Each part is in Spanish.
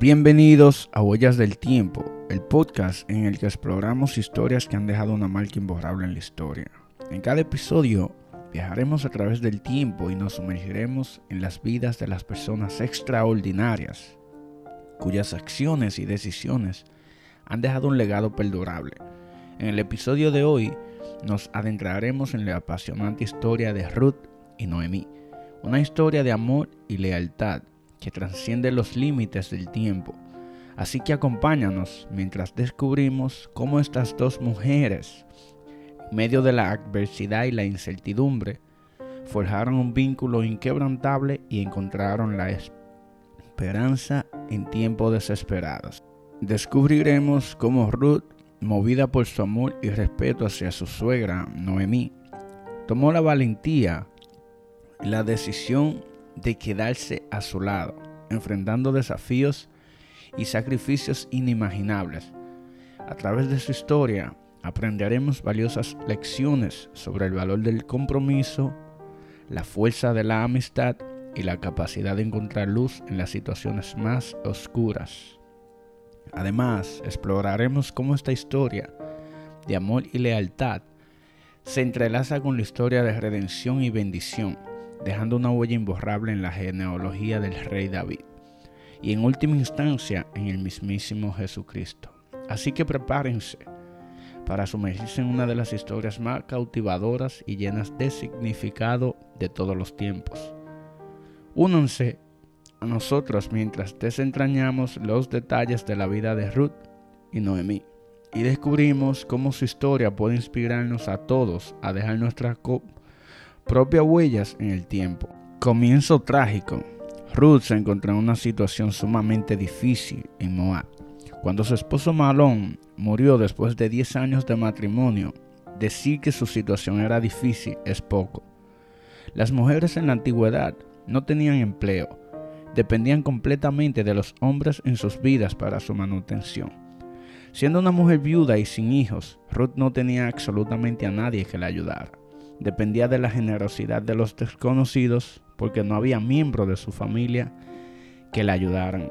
Bienvenidos a Huellas del Tiempo, el podcast en el que exploramos historias que han dejado una marca imborrable en la historia. En cada episodio viajaremos a través del tiempo y nos sumergiremos en las vidas de las personas extraordinarias, cuyas acciones y decisiones han dejado un legado perdurable. En el episodio de hoy nos adentraremos en la apasionante historia de Ruth y Noemí, una historia de amor y lealtad que trasciende los límites del tiempo. Así que acompáñanos mientras descubrimos cómo estas dos mujeres, en medio de la adversidad y la incertidumbre, forjaron un vínculo inquebrantable y encontraron la esperanza en tiempos desesperados. Descubriremos cómo Ruth, movida por su amor y respeto hacia su suegra, Noemí, tomó la valentía y la decisión de quedarse a su lado, enfrentando desafíos y sacrificios inimaginables. A través de su historia aprenderemos valiosas lecciones sobre el valor del compromiso, la fuerza de la amistad y la capacidad de encontrar luz en las situaciones más oscuras. Además, exploraremos cómo esta historia de amor y lealtad se entrelaza con la historia de redención y bendición dejando una huella imborrable en la genealogía del rey David y en última instancia en el mismísimo Jesucristo. Así que prepárense para sumergirse en una de las historias más cautivadoras y llenas de significado de todos los tiempos. Únanse a nosotros mientras desentrañamos los detalles de la vida de Ruth y Noemí y descubrimos cómo su historia puede inspirarnos a todos a dejar nuestra propias huellas en el tiempo. Comienzo trágico. Ruth se encontró en una situación sumamente difícil en Moab. Cuando su esposo Malón murió después de 10 años de matrimonio, decir que su situación era difícil es poco. Las mujeres en la antigüedad no tenían empleo, dependían completamente de los hombres en sus vidas para su manutención. Siendo una mujer viuda y sin hijos, Ruth no tenía absolutamente a nadie que la ayudara dependía de la generosidad de los desconocidos porque no había miembro de su familia que la ayudaran.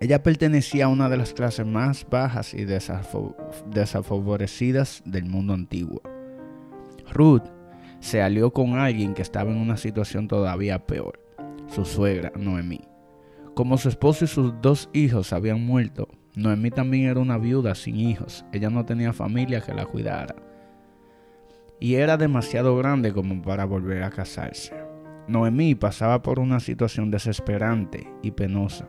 Ella pertenecía a una de las clases más bajas y desafavorecidas del mundo antiguo. Ruth se alió con alguien que estaba en una situación todavía peor, su suegra, Noemí. Como su esposo y sus dos hijos habían muerto, Noemí también era una viuda sin hijos. Ella no tenía familia que la cuidara y era demasiado grande como para volver a casarse. Noemí pasaba por una situación desesperante y penosa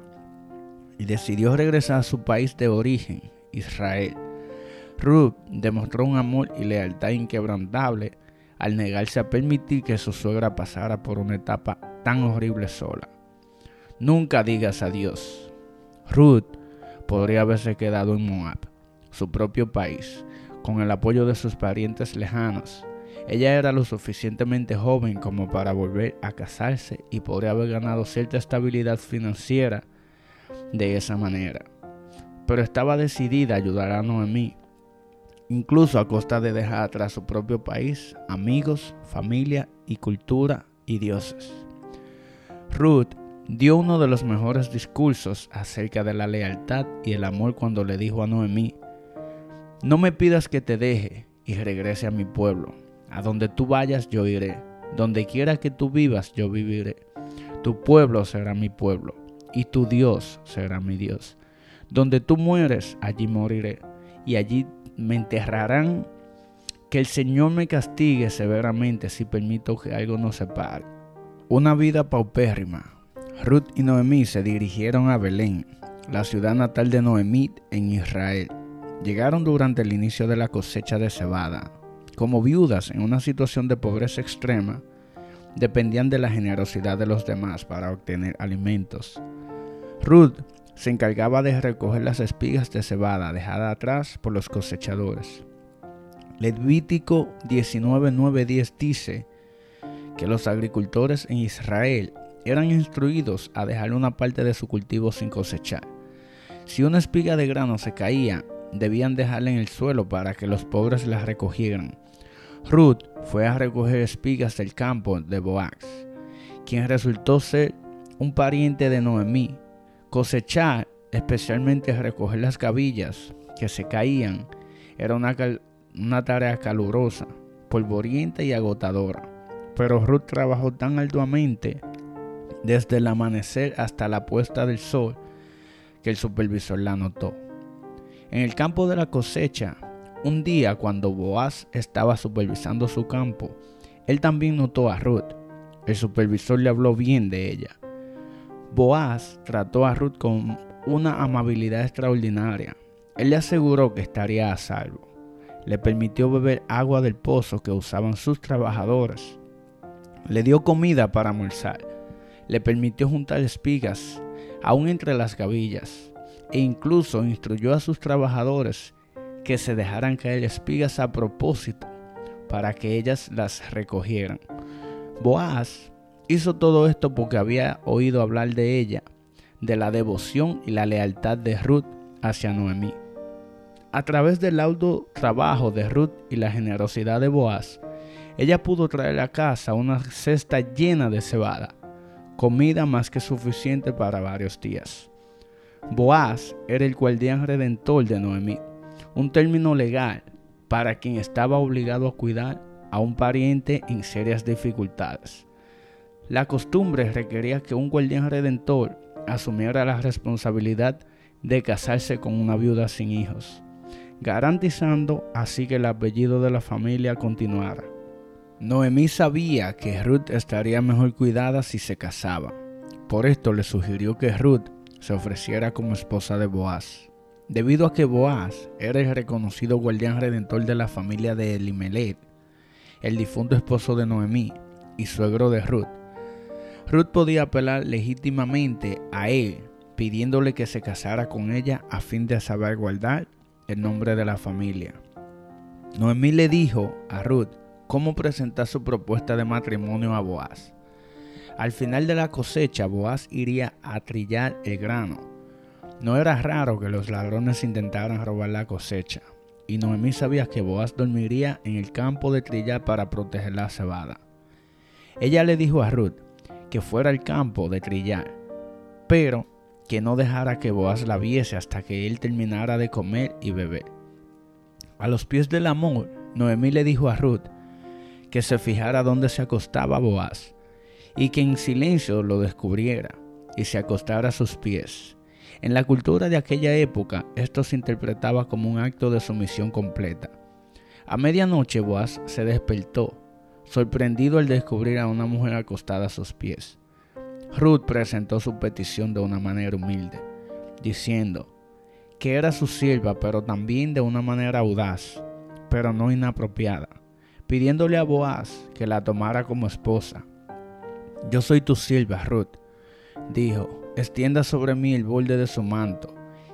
y decidió regresar a su país de origen, Israel. Ruth demostró un amor y lealtad inquebrantable al negarse a permitir que su suegra pasara por una etapa tan horrible sola. Nunca digas adiós. Ruth podría haberse quedado en Moab, su propio país, con el apoyo de sus parientes lejanos. Ella era lo suficientemente joven como para volver a casarse y podría haber ganado cierta estabilidad financiera de esa manera. Pero estaba decidida a ayudar a Noemí, incluso a costa de dejar atrás su propio país, amigos, familia y cultura y dioses. Ruth dio uno de los mejores discursos acerca de la lealtad y el amor cuando le dijo a Noemí, no me pidas que te deje y regrese a mi pueblo. A donde tú vayas yo iré. Donde quiera que tú vivas yo viviré. Tu pueblo será mi pueblo y tu Dios será mi Dios. Donde tú mueres, allí moriré y allí me enterrarán. Que el Señor me castigue severamente si permito que algo nos separe. Una vida paupérrima. Ruth y Noemí se dirigieron a Belén, la ciudad natal de Noemí en Israel. Llegaron durante el inicio de la cosecha de cebada. Como viudas en una situación de pobreza extrema, dependían de la generosidad de los demás para obtener alimentos. Ruth se encargaba de recoger las espigas de cebada dejadas atrás por los cosechadores. Levítico 19:9-10 dice que los agricultores en Israel eran instruidos a dejar una parte de su cultivo sin cosechar. Si una espiga de grano se caía debían dejarla en el suelo para que los pobres la recogieran. Ruth fue a recoger espigas del campo de Boaz, quien resultó ser un pariente de Noemí. Cosechar, especialmente recoger las gavillas que se caían, era una, una tarea calurosa, polvorienta y agotadora. Pero Ruth trabajó tan arduamente desde el amanecer hasta la puesta del sol que el supervisor la notó. En el campo de la cosecha, un día cuando Boaz estaba supervisando su campo, él también notó a Ruth. El supervisor le habló bien de ella. Boaz trató a Ruth con una amabilidad extraordinaria. Él le aseguró que estaría a salvo. Le permitió beber agua del pozo que usaban sus trabajadores. Le dio comida para almorzar. Le permitió juntar espigas aún entre las gavillas, e incluso instruyó a sus trabajadores que se dejaran caer espigas a propósito para que ellas las recogieran. Boaz hizo todo esto porque había oído hablar de ella, de la devoción y la lealtad de Ruth hacia Noemí. A través del laudo trabajo de Ruth y la generosidad de Boaz, ella pudo traer a casa una cesta llena de cebada comida más que suficiente para varios días. Boaz era el guardián redentor de Noemí, un término legal para quien estaba obligado a cuidar a un pariente en serias dificultades. La costumbre requería que un guardián redentor asumiera la responsabilidad de casarse con una viuda sin hijos, garantizando así que el apellido de la familia continuara. Noemí sabía que Ruth estaría mejor cuidada si se casaba. Por esto le sugirió que Ruth se ofreciera como esposa de Boaz. Debido a que Boaz era el reconocido guardián redentor de la familia de Elimelech, el difunto esposo de Noemí y suegro de Ruth, Ruth podía apelar legítimamente a él, pidiéndole que se casara con ella a fin de saber guardar el nombre de la familia. Noemí le dijo a Ruth cómo presentar su propuesta de matrimonio a Boaz. Al final de la cosecha, Boaz iría a trillar el grano. No era raro que los ladrones intentaran robar la cosecha, y Noemí sabía que Boaz dormiría en el campo de trillar para proteger la cebada. Ella le dijo a Ruth que fuera al campo de trillar, pero que no dejara que Boaz la viese hasta que él terminara de comer y beber. A los pies del amor, Noemí le dijo a Ruth que se fijara dónde se acostaba Boaz, y que en silencio lo descubriera y se acostara a sus pies. En la cultura de aquella época esto se interpretaba como un acto de sumisión completa. A medianoche Boaz se despertó, sorprendido al descubrir a una mujer acostada a sus pies. Ruth presentó su petición de una manera humilde, diciendo que era su sierva, pero también de una manera audaz, pero no inapropiada pidiéndole a Boaz que la tomara como esposa. Yo soy tu sierva, Ruth, dijo, extienda sobre mí el borde de su manto,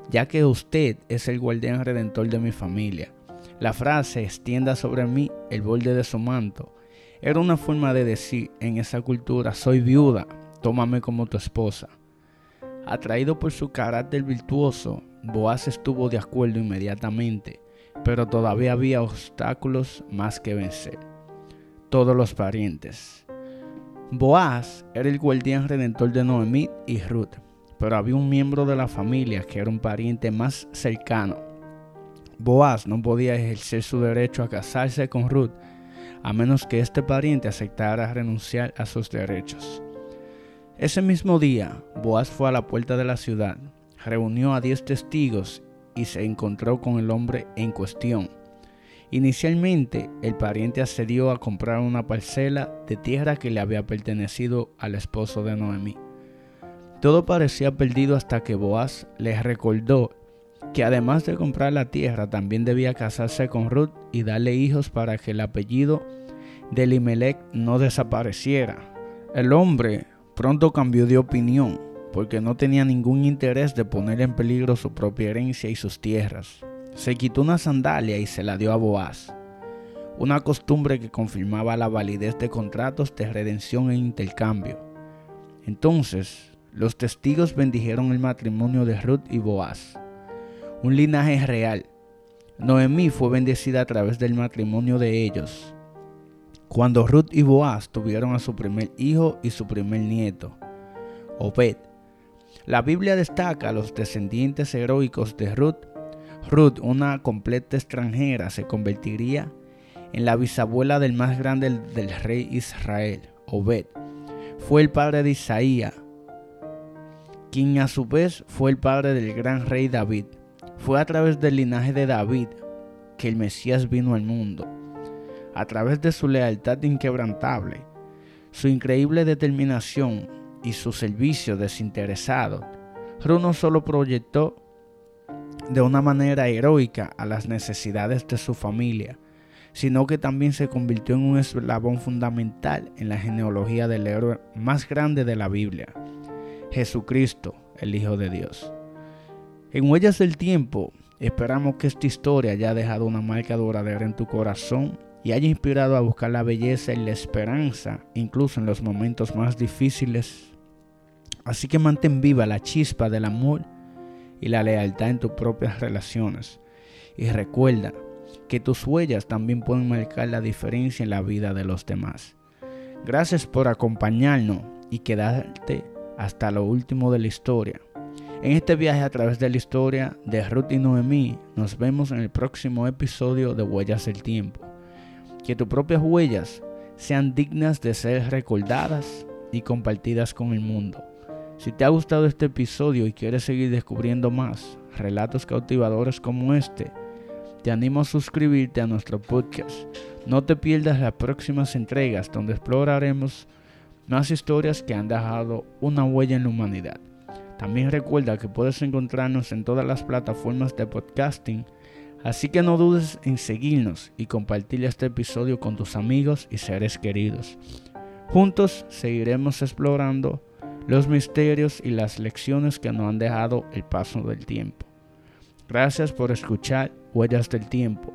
ya que usted es el guardián redentor de mi familia. La frase extienda sobre mí el borde de su manto era una forma de decir en esa cultura, soy viuda, tómame como tu esposa. Atraído por su carácter virtuoso, Boaz estuvo de acuerdo inmediatamente pero todavía había obstáculos más que vencer. Todos los parientes. Boaz era el guardián redentor de Noemí y Ruth, pero había un miembro de la familia que era un pariente más cercano. Boaz no podía ejercer su derecho a casarse con Ruth a menos que este pariente aceptara renunciar a sus derechos. Ese mismo día, Boaz fue a la puerta de la ciudad, reunió a diez testigos y se encontró con el hombre en cuestión. Inicialmente, el pariente accedió a comprar una parcela de tierra que le había pertenecido al esposo de Noemí. Todo parecía perdido hasta que Boaz les recordó que además de comprar la tierra, también debía casarse con Ruth y darle hijos para que el apellido de Elimelech no desapareciera. El hombre pronto cambió de opinión porque no tenía ningún interés de poner en peligro su propia herencia y sus tierras. Se quitó una sandalia y se la dio a Boaz, una costumbre que confirmaba la validez de contratos de redención e intercambio. Entonces, los testigos bendijeron el matrimonio de Ruth y Boaz, un linaje real. Noemí fue bendecida a través del matrimonio de ellos. Cuando Ruth y Boaz tuvieron a su primer hijo y su primer nieto, Obed, La Biblia destaca a los descendientes heroicos de Ruth. Ruth, una completa extranjera, se convertiría en la bisabuela del más grande del rey Israel, Obed. Fue el padre de Isaías, quien a su vez fue el padre del gran rey David. Fue a través del linaje de David que el Mesías vino al mundo. A través de su lealtad inquebrantable, su increíble determinación y su servicio desinteresado, Ruth no solo proyectó de una manera heroica a las necesidades de su familia, sino que también se convirtió en un eslabón fundamental en la genealogía del héroe más grande de la Biblia, Jesucristo, el Hijo de Dios. En Huellas del Tiempo, esperamos que esta historia haya dejado una marca duradera en tu corazón y haya inspirado a buscar la belleza y la esperanza, incluso en los momentos más difíciles. Así que mantén viva la chispa del amor y la lealtad en tus propias relaciones. Y recuerda que tus huellas también pueden marcar la diferencia en la vida de los demás. Gracias por acompañarnos y quedarte hasta lo último de la historia. En este viaje a través de la historia de Ruth y Noemí, nos vemos en el próximo episodio de Huellas del Tiempo. Que tus propias huellas sean dignas de ser recordadas y compartidas con el mundo. Si te ha gustado este episodio y quieres seguir descubriendo más relatos cautivadores como este, te animo a suscribirte a nuestro podcast. No te pierdas las próximas entregas donde exploraremos más historias que han dejado una huella en la humanidad. También recuerda que puedes encontrarnos en todas las plataformas de podcasting, así que no dudes en seguirnos y compartir este episodio con tus amigos y seres queridos. Juntos seguiremos explorando los misterios y las lecciones que nos han dejado el paso del tiempo. Gracias por escuchar Huellas del Tiempo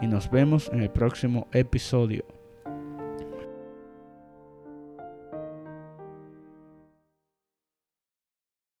y nos vemos en el próximo episodio.